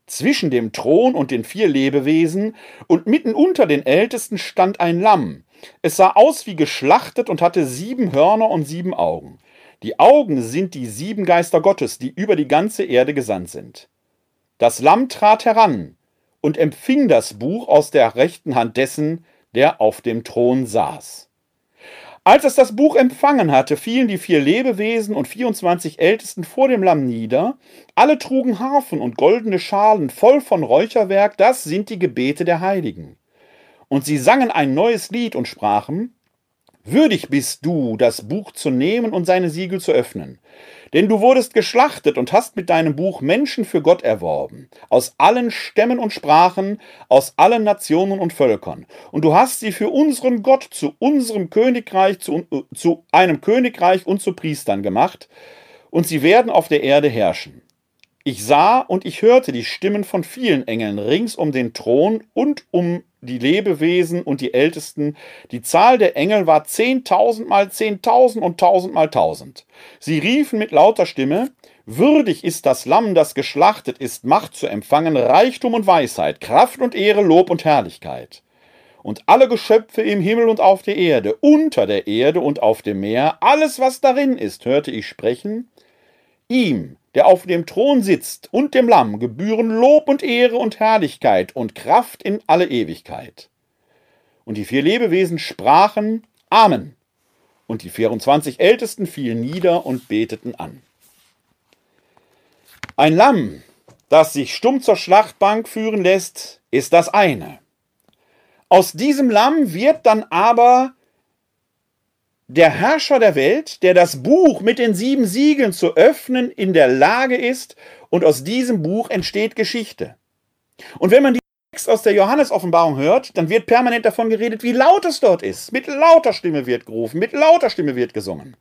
zwischen dem Thron und den vier Lebewesen und mitten unter den Ältesten stand ein Lamm. Es sah aus wie geschlachtet und hatte sieben Hörner und sieben Augen. Die Augen sind die sieben Geister Gottes, die über die ganze Erde gesandt sind. Das Lamm trat heran und empfing das Buch aus der rechten Hand dessen, der auf dem Thron saß. Als es das Buch empfangen hatte, fielen die vier Lebewesen und 24 Ältesten vor dem Lamm nieder. Alle trugen Harfen und goldene Schalen voll von Räucherwerk, das sind die Gebete der Heiligen. Und sie sangen ein neues Lied und sprachen, Würdig bist du, das Buch zu nehmen und seine Siegel zu öffnen. Denn du wurdest geschlachtet und hast mit deinem Buch Menschen für Gott erworben, aus allen Stämmen und Sprachen, aus allen Nationen und Völkern. Und du hast sie für unseren Gott zu unserem Königreich, zu, zu einem Königreich und zu Priestern gemacht, und sie werden auf der Erde herrschen. Ich sah und ich hörte die Stimmen von vielen Engeln rings um den Thron und um die Lebewesen und die Ältesten. Die Zahl der Engel war zehntausend mal zehntausend und tausend mal tausend. Sie riefen mit lauter Stimme, Würdig ist das Lamm, das geschlachtet ist, Macht zu empfangen, Reichtum und Weisheit, Kraft und Ehre, Lob und Herrlichkeit. Und alle Geschöpfe im Himmel und auf der Erde, unter der Erde und auf dem Meer, alles, was darin ist, hörte ich sprechen, ihm, der auf dem Thron sitzt, und dem Lamm gebühren Lob und Ehre und Herrlichkeit und Kraft in alle Ewigkeit. Und die vier Lebewesen sprachen Amen. Und die 24 Ältesten fielen nieder und beteten an. Ein Lamm, das sich stumm zur Schlachtbank führen lässt, ist das eine. Aus diesem Lamm wird dann aber der Herrscher der Welt, der das Buch mit den sieben Siegeln zu öffnen in der Lage ist, und aus diesem Buch entsteht Geschichte. Und wenn man die Text aus der Johannes-Offenbarung hört, dann wird permanent davon geredet, wie laut es dort ist. Mit lauter Stimme wird gerufen, mit lauter Stimme wird gesungen.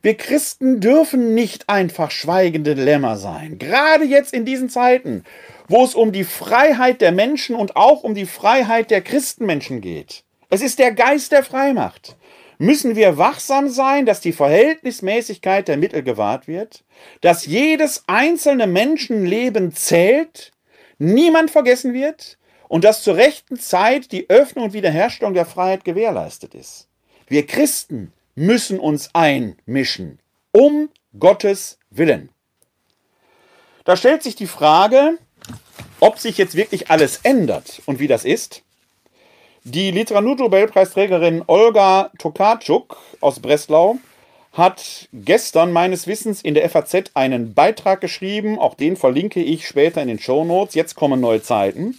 Wir Christen dürfen nicht einfach schweigende Lämmer sein. Gerade jetzt in diesen Zeiten, wo es um die Freiheit der Menschen und auch um die Freiheit der Christenmenschen geht. Es ist der Geist der Freimacht müssen wir wachsam sein, dass die Verhältnismäßigkeit der Mittel gewahrt wird, dass jedes einzelne Menschenleben zählt, niemand vergessen wird und dass zur rechten Zeit die Öffnung und Wiederherstellung der Freiheit gewährleistet ist. Wir Christen müssen uns einmischen, um Gottes Willen. Da stellt sich die Frage, ob sich jetzt wirklich alles ändert und wie das ist. Die Literaturnobelpreisträgerin Olga Tokarczuk aus Breslau hat gestern meines Wissens in der FAZ einen Beitrag geschrieben, auch den verlinke ich später in den Show Notes. Jetzt kommen neue Zeiten.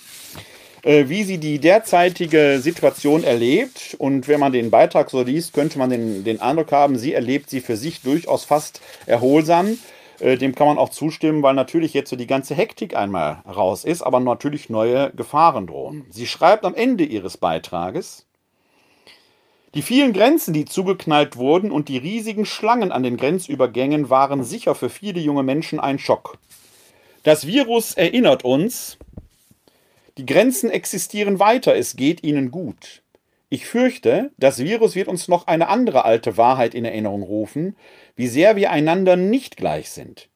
Äh, wie sie die derzeitige Situation erlebt. Und wenn man den Beitrag so liest, könnte man den, den Eindruck haben, sie erlebt sie für sich durchaus fast erholsam. Äh, dem kann man auch zustimmen, weil natürlich jetzt so die ganze Hektik einmal raus ist, aber natürlich neue Gefahren drohen. Sie schreibt am Ende ihres Beitrages, die vielen Grenzen, die zugeknallt wurden und die riesigen Schlangen an den Grenzübergängen waren sicher für viele junge Menschen ein Schock. Das Virus erinnert uns, die Grenzen existieren weiter, es geht ihnen gut. Ich fürchte, das Virus wird uns noch eine andere alte Wahrheit in Erinnerung rufen, wie sehr wir einander nicht gleich sind.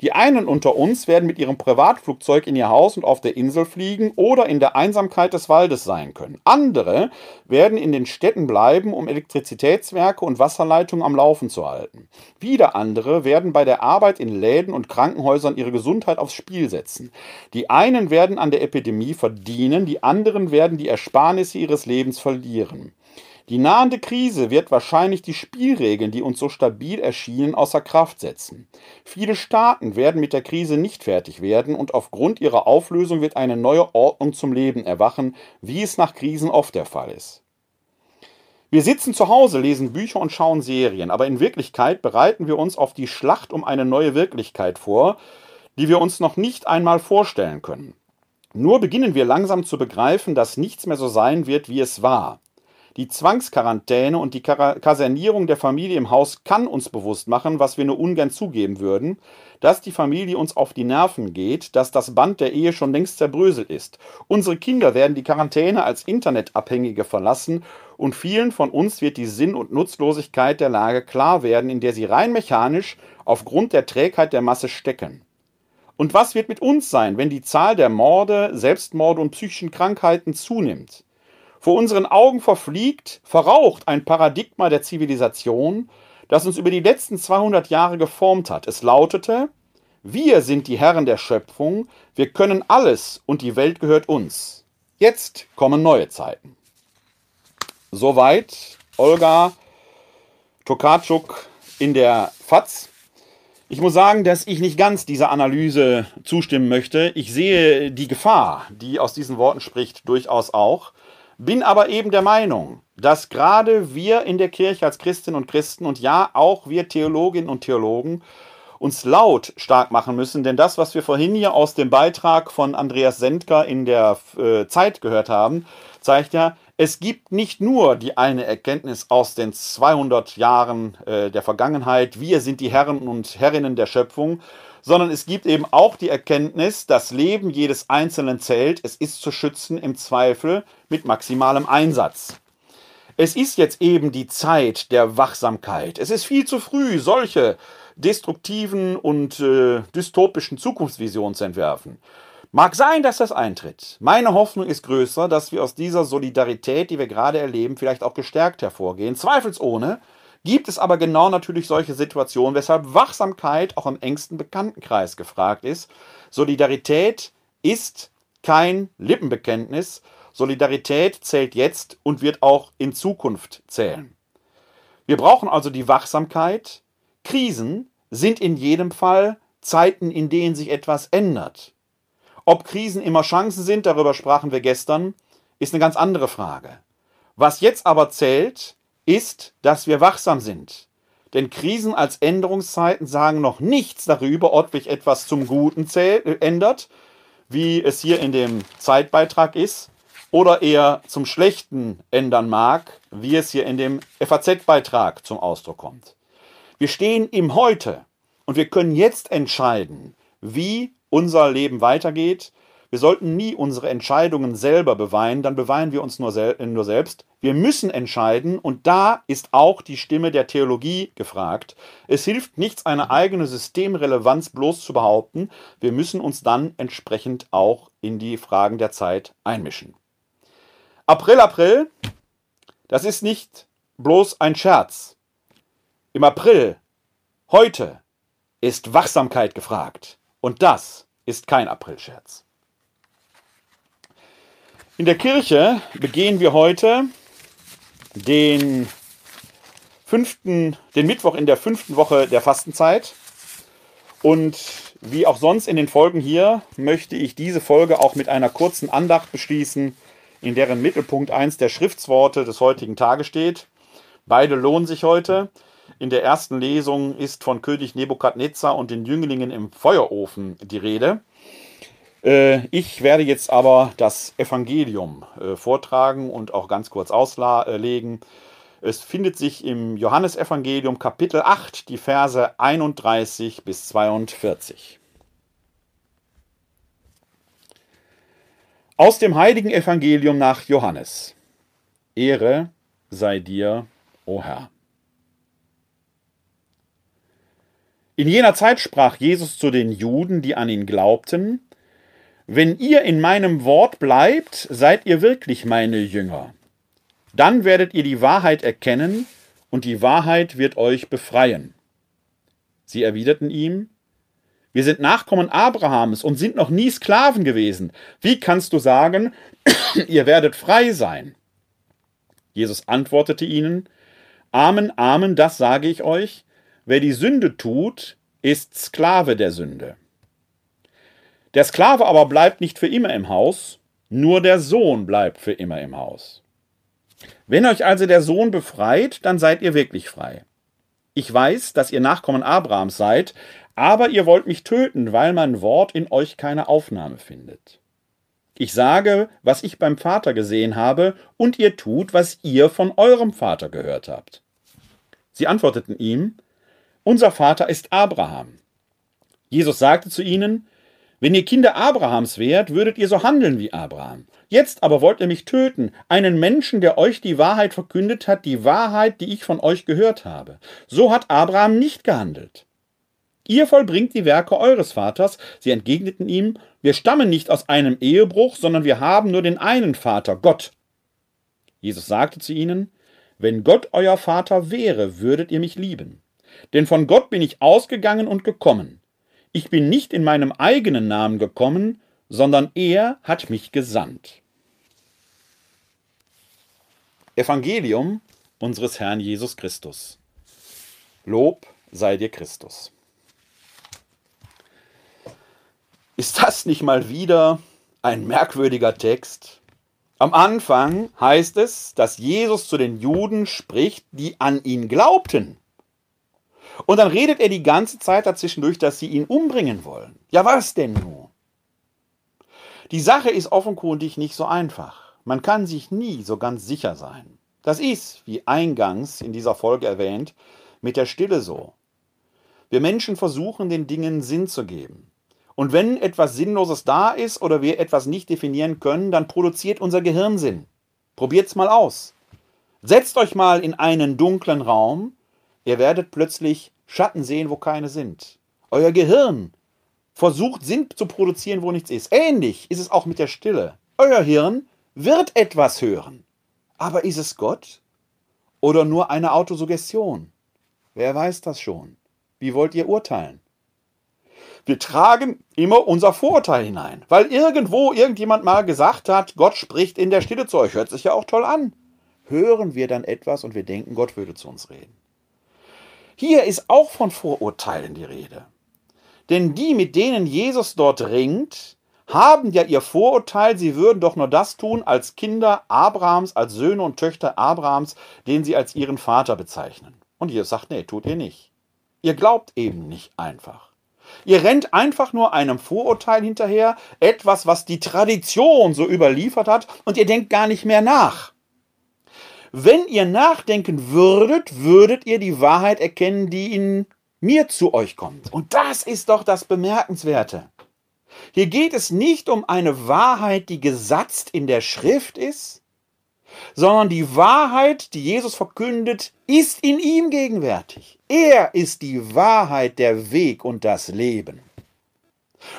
Die einen unter uns werden mit ihrem Privatflugzeug in ihr Haus und auf der Insel fliegen oder in der Einsamkeit des Waldes sein können. Andere werden in den Städten bleiben, um Elektrizitätswerke und Wasserleitungen am Laufen zu halten. Wieder andere werden bei der Arbeit in Läden und Krankenhäusern ihre Gesundheit aufs Spiel setzen. Die einen werden an der Epidemie verdienen, die anderen werden die Ersparnisse ihres Lebens verlieren. Die nahende Krise wird wahrscheinlich die Spielregeln, die uns so stabil erschienen, außer Kraft setzen. Viele Staaten werden mit der Krise nicht fertig werden und aufgrund ihrer Auflösung wird eine neue Ordnung zum Leben erwachen, wie es nach Krisen oft der Fall ist. Wir sitzen zu Hause, lesen Bücher und schauen Serien, aber in Wirklichkeit bereiten wir uns auf die Schlacht um eine neue Wirklichkeit vor, die wir uns noch nicht einmal vorstellen können. Nur beginnen wir langsam zu begreifen, dass nichts mehr so sein wird, wie es war. Die Zwangsquarantäne und die Kasernierung der Familie im Haus kann uns bewusst machen, was wir nur ungern zugeben würden, dass die Familie uns auf die Nerven geht, dass das Band der Ehe schon längst zerbröselt ist. Unsere Kinder werden die Quarantäne als Internetabhängige verlassen und vielen von uns wird die Sinn- und Nutzlosigkeit der Lage klar werden, in der sie rein mechanisch aufgrund der Trägheit der Masse stecken. Und was wird mit uns sein, wenn die Zahl der Morde, Selbstmorde und psychischen Krankheiten zunimmt? Vor unseren Augen verfliegt, verraucht ein Paradigma der Zivilisation, das uns über die letzten 200 Jahre geformt hat. Es lautete, wir sind die Herren der Schöpfung, wir können alles und die Welt gehört uns. Jetzt kommen neue Zeiten. Soweit Olga Tokarczuk in der FAZ. Ich muss sagen, dass ich nicht ganz dieser Analyse zustimmen möchte. Ich sehe die Gefahr, die aus diesen Worten spricht, durchaus auch. Bin aber eben der Meinung, dass gerade wir in der Kirche als Christinnen und Christen und ja auch wir Theologinnen und Theologen uns laut stark machen müssen, denn das, was wir vorhin hier aus dem Beitrag von Andreas Sendker in der äh, Zeit gehört haben, zeigt ja, es gibt nicht nur die eine Erkenntnis aus den 200 Jahren äh, der Vergangenheit, wir sind die Herren und Herrinnen der Schöpfung, sondern es gibt eben auch die Erkenntnis, das Leben jedes Einzelnen zählt, es ist zu schützen im Zweifel mit maximalem Einsatz. Es ist jetzt eben die Zeit der Wachsamkeit. Es ist viel zu früh, solche destruktiven und äh, dystopischen Zukunftsvisionen zu entwerfen. Mag sein, dass das eintritt. Meine Hoffnung ist größer, dass wir aus dieser Solidarität, die wir gerade erleben, vielleicht auch gestärkt hervorgehen. Zweifelsohne gibt es aber genau natürlich solche Situationen, weshalb Wachsamkeit auch im engsten Bekanntenkreis gefragt ist. Solidarität ist kein Lippenbekenntnis. Solidarität zählt jetzt und wird auch in Zukunft zählen. Wir brauchen also die Wachsamkeit. Krisen sind in jedem Fall Zeiten, in denen sich etwas ändert. Ob Krisen immer Chancen sind, darüber sprachen wir gestern, ist eine ganz andere Frage. Was jetzt aber zählt, ist, dass wir wachsam sind. Denn Krisen als Änderungszeiten sagen noch nichts darüber, ob sich etwas zum Guten äh, ändert, wie es hier in dem Zeitbeitrag ist, oder eher zum Schlechten ändern mag, wie es hier in dem FAZ-Beitrag zum Ausdruck kommt. Wir stehen im Heute und wir können jetzt entscheiden, wie unser Leben weitergeht, wir sollten nie unsere Entscheidungen selber beweinen, dann beweinen wir uns nur, sel nur selbst. Wir müssen entscheiden und da ist auch die Stimme der Theologie gefragt. Es hilft nichts, eine eigene Systemrelevanz bloß zu behaupten. Wir müssen uns dann entsprechend auch in die Fragen der Zeit einmischen. April, April, das ist nicht bloß ein Scherz. Im April, heute, ist Wachsamkeit gefragt. Und das ist kein Aprilscherz. In der Kirche begehen wir heute den fünften, den Mittwoch in der fünften Woche der Fastenzeit. Und wie auch sonst in den Folgen hier möchte ich diese Folge auch mit einer kurzen Andacht beschließen, in deren Mittelpunkt eins der Schriftsworte des heutigen Tages steht. Beide lohnen sich heute. In der ersten Lesung ist von König Nebukadnezar und den Jünglingen im Feuerofen die Rede. Äh, ich werde jetzt aber das Evangelium äh, vortragen und auch ganz kurz auslegen. Es findet sich im Johannesevangelium Kapitel 8 die Verse 31 bis 42. Aus dem heiligen Evangelium nach Johannes. Ehre sei dir, o Herr. In jener Zeit sprach Jesus zu den Juden, die an ihn glaubten, Wenn ihr in meinem Wort bleibt, seid ihr wirklich meine Jünger. Dann werdet ihr die Wahrheit erkennen, und die Wahrheit wird euch befreien. Sie erwiderten ihm, Wir sind Nachkommen Abrahams und sind noch nie Sklaven gewesen. Wie kannst du sagen, [CLEARS THROAT] ihr werdet frei sein? Jesus antwortete ihnen, Amen, Amen, das sage ich euch, Wer die Sünde tut, ist Sklave der Sünde. Der Sklave aber bleibt nicht für immer im Haus, nur der Sohn bleibt für immer im Haus. Wenn euch also der Sohn befreit, dann seid ihr wirklich frei. Ich weiß, dass ihr Nachkommen Abrahams seid, aber ihr wollt mich töten, weil mein Wort in euch keine Aufnahme findet. Ich sage, was ich beim Vater gesehen habe, und ihr tut, was ihr von eurem Vater gehört habt. Sie antworteten ihm, unser Vater ist Abraham. Jesus sagte zu ihnen, wenn ihr Kinder Abrahams wärt, würdet ihr so handeln wie Abraham. Jetzt aber wollt ihr mich töten, einen Menschen, der euch die Wahrheit verkündet hat, die Wahrheit, die ich von euch gehört habe. So hat Abraham nicht gehandelt. Ihr vollbringt die Werke eures Vaters. Sie entgegneten ihm, wir stammen nicht aus einem Ehebruch, sondern wir haben nur den einen Vater, Gott. Jesus sagte zu ihnen, wenn Gott euer Vater wäre, würdet ihr mich lieben. Denn von Gott bin ich ausgegangen und gekommen. Ich bin nicht in meinem eigenen Namen gekommen, sondern er hat mich gesandt. Evangelium unseres Herrn Jesus Christus. Lob sei dir Christus. Ist das nicht mal wieder ein merkwürdiger Text? Am Anfang heißt es, dass Jesus zu den Juden spricht, die an ihn glaubten. Und dann redet er die ganze Zeit dazwischendurch, dass sie ihn umbringen wollen. Ja, was denn nun? Die Sache ist offenkundig nicht so einfach. Man kann sich nie so ganz sicher sein. Das ist, wie eingangs in dieser Folge erwähnt, mit der Stille so. Wir Menschen versuchen den Dingen Sinn zu geben. Und wenn etwas Sinnloses da ist oder wir etwas nicht definieren können, dann produziert unser Gehirn Sinn. Probiert's mal aus. Setzt euch mal in einen dunklen Raum Ihr werdet plötzlich Schatten sehen, wo keine sind. Euer Gehirn versucht Sinn zu produzieren, wo nichts ist. Ähnlich ist es auch mit der Stille. Euer Hirn wird etwas hören. Aber ist es Gott? Oder nur eine Autosuggestion? Wer weiß das schon? Wie wollt ihr urteilen? Wir tragen immer unser Vorurteil hinein, weil irgendwo irgendjemand mal gesagt hat, Gott spricht in der Stille zu euch. Hört sich ja auch toll an. Hören wir dann etwas und wir denken, Gott würde zu uns reden. Hier ist auch von Vorurteilen die Rede. Denn die, mit denen Jesus dort ringt, haben ja ihr Vorurteil, sie würden doch nur das tun als Kinder Abrahams, als Söhne und Töchter Abrahams, den sie als ihren Vater bezeichnen. Und Jesus sagt, nee, tut ihr nicht. Ihr glaubt eben nicht einfach. Ihr rennt einfach nur einem Vorurteil hinterher, etwas, was die Tradition so überliefert hat, und ihr denkt gar nicht mehr nach. Wenn ihr nachdenken würdet, würdet ihr die Wahrheit erkennen, die in mir zu euch kommt. Und das ist doch das Bemerkenswerte. Hier geht es nicht um eine Wahrheit, die gesatzt in der Schrift ist, sondern die Wahrheit, die Jesus verkündet, ist in ihm gegenwärtig. Er ist die Wahrheit, der Weg und das Leben.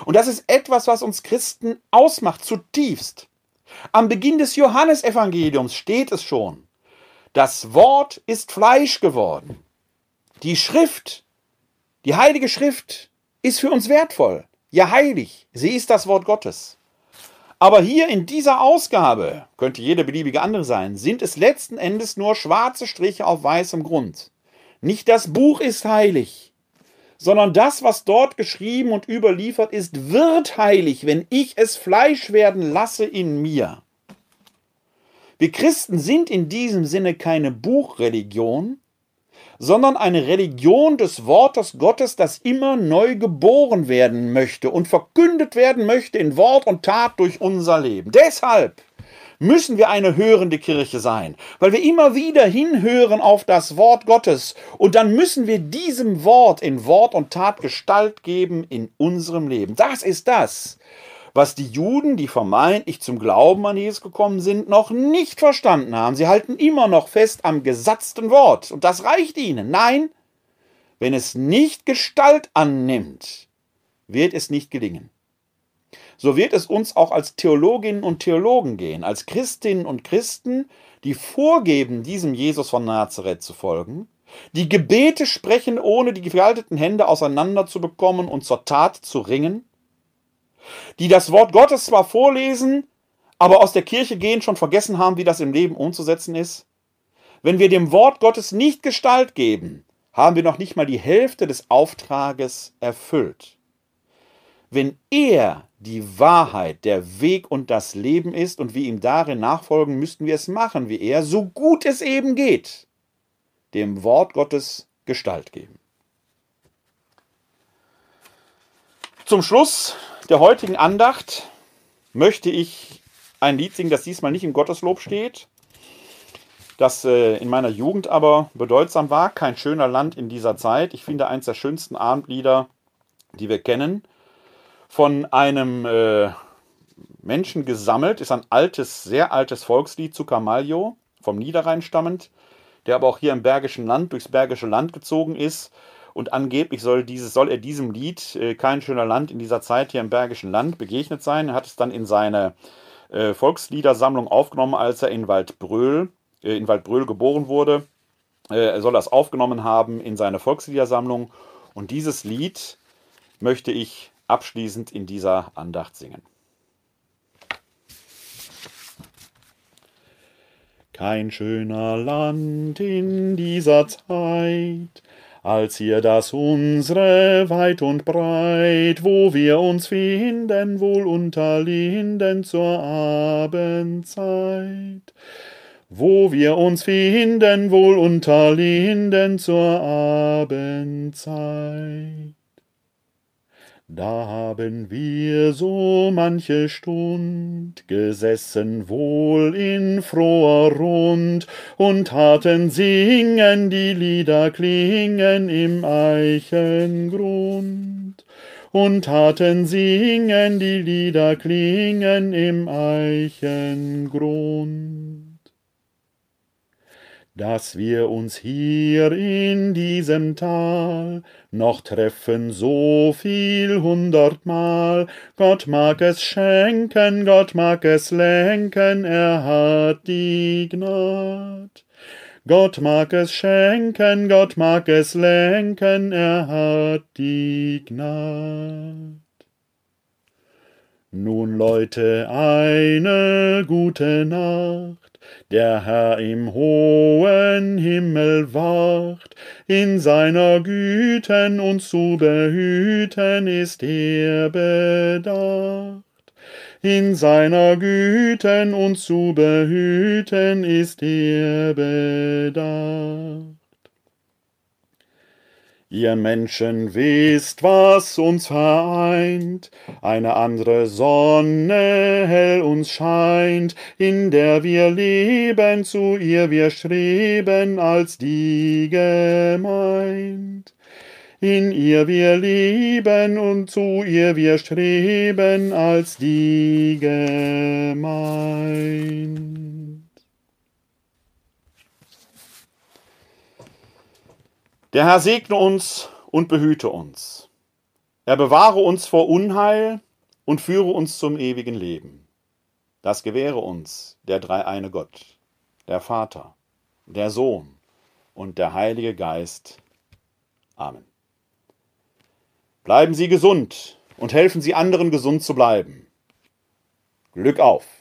Und das ist etwas, was uns Christen ausmacht, zutiefst. Am Beginn des Johannesevangeliums steht es schon. Das Wort ist Fleisch geworden. Die Schrift, die heilige Schrift ist für uns wertvoll. Ja, heilig. Sie ist das Wort Gottes. Aber hier in dieser Ausgabe, könnte jede beliebige andere sein, sind es letzten Endes nur schwarze Striche auf weißem Grund. Nicht das Buch ist heilig, sondern das, was dort geschrieben und überliefert ist, wird heilig, wenn ich es Fleisch werden lasse in mir. Wir Christen sind in diesem Sinne keine Buchreligion, sondern eine Religion des Wortes Gottes, das immer neu geboren werden möchte und verkündet werden möchte in Wort und Tat durch unser Leben. Deshalb müssen wir eine hörende Kirche sein, weil wir immer wieder hinhören auf das Wort Gottes und dann müssen wir diesem Wort in Wort und Tat Gestalt geben in unserem Leben. Das ist das, was die Juden, die vermeintlich zum Glauben an Jesus gekommen sind, noch nicht verstanden haben. Sie halten immer noch fest am gesatzten Wort und das reicht ihnen. Nein, wenn es nicht Gestalt annimmt, wird es nicht gelingen so wird es uns auch als Theologinnen und Theologen gehen, als Christinnen und Christen, die vorgeben, diesem Jesus von Nazareth zu folgen, die Gebete sprechen, ohne die gefalteten Hände auseinander zu bekommen und zur Tat zu ringen, die das Wort Gottes zwar vorlesen, aber aus der Kirche gehen schon vergessen haben, wie das im Leben umzusetzen ist. Wenn wir dem Wort Gottes nicht Gestalt geben, haben wir noch nicht mal die Hälfte des Auftrages erfüllt. Wenn er die Wahrheit, der Weg und das Leben ist und wir ihm darin nachfolgen, müssten wir es machen, wie er, so gut es eben geht, dem Wort Gottes Gestalt geben. Zum Schluss der heutigen Andacht möchte ich ein Lied singen, das diesmal nicht im Gotteslob steht, das äh, in meiner Jugend aber bedeutsam war. Kein schöner Land in dieser Zeit. Ich finde eines der schönsten Abendlieder, die wir kennen von einem äh, Menschen gesammelt, ist ein altes, sehr altes Volkslied, Zuckermalio, vom Niederrhein stammend, der aber auch hier im Bergischen Land, durchs Bergische Land gezogen ist. Und angeblich soll, dieses, soll er diesem Lied, äh, kein schöner Land in dieser Zeit hier im Bergischen Land, begegnet sein. Er hat es dann in seine äh, Volksliedersammlung aufgenommen, als er in Waldbröl, äh, in Waldbröl geboren wurde. Äh, er soll das aufgenommen haben in seine Volksliedersammlung. Und dieses Lied möchte ich abschließend in dieser Andacht singen. Kein schöner Land in dieser Zeit, als hier das unsere weit und breit, wo wir uns finden, wohl unter Linden zur Abendzeit. Wo wir uns finden, wohl unter Linden zur Abendzeit. Da haben wir so manche Stund gesessen wohl in froher Rund und hatten singen die Lieder klingen im Eichengrund. Und hatten singen die Lieder klingen im Eichengrund dass wir uns hier in diesem Tal noch treffen so viel hundertmal. Gott mag es schenken, Gott mag es lenken, er hat die Gnad. Gott mag es schenken, Gott mag es lenken, er hat die Gnad. Nun Leute, eine gute Nacht der Herr im hohen Himmel wacht, in seiner Güten uns zu behüten ist er bedacht. In seiner Güten uns zu behüten ist er bedacht. Ihr Menschen wisst, was uns vereint, eine andere Sonne hell uns scheint, in der wir leben, zu ihr wir streben als die gemeint. In ihr wir leben und zu ihr wir streben als die gemeint. Der Herr segne uns und behüte uns. Er bewahre uns vor Unheil und führe uns zum ewigen Leben. Das gewähre uns der dreieine Gott, der Vater, der Sohn und der Heilige Geist. Amen. Bleiben Sie gesund und helfen Sie anderen gesund zu bleiben. Glück auf!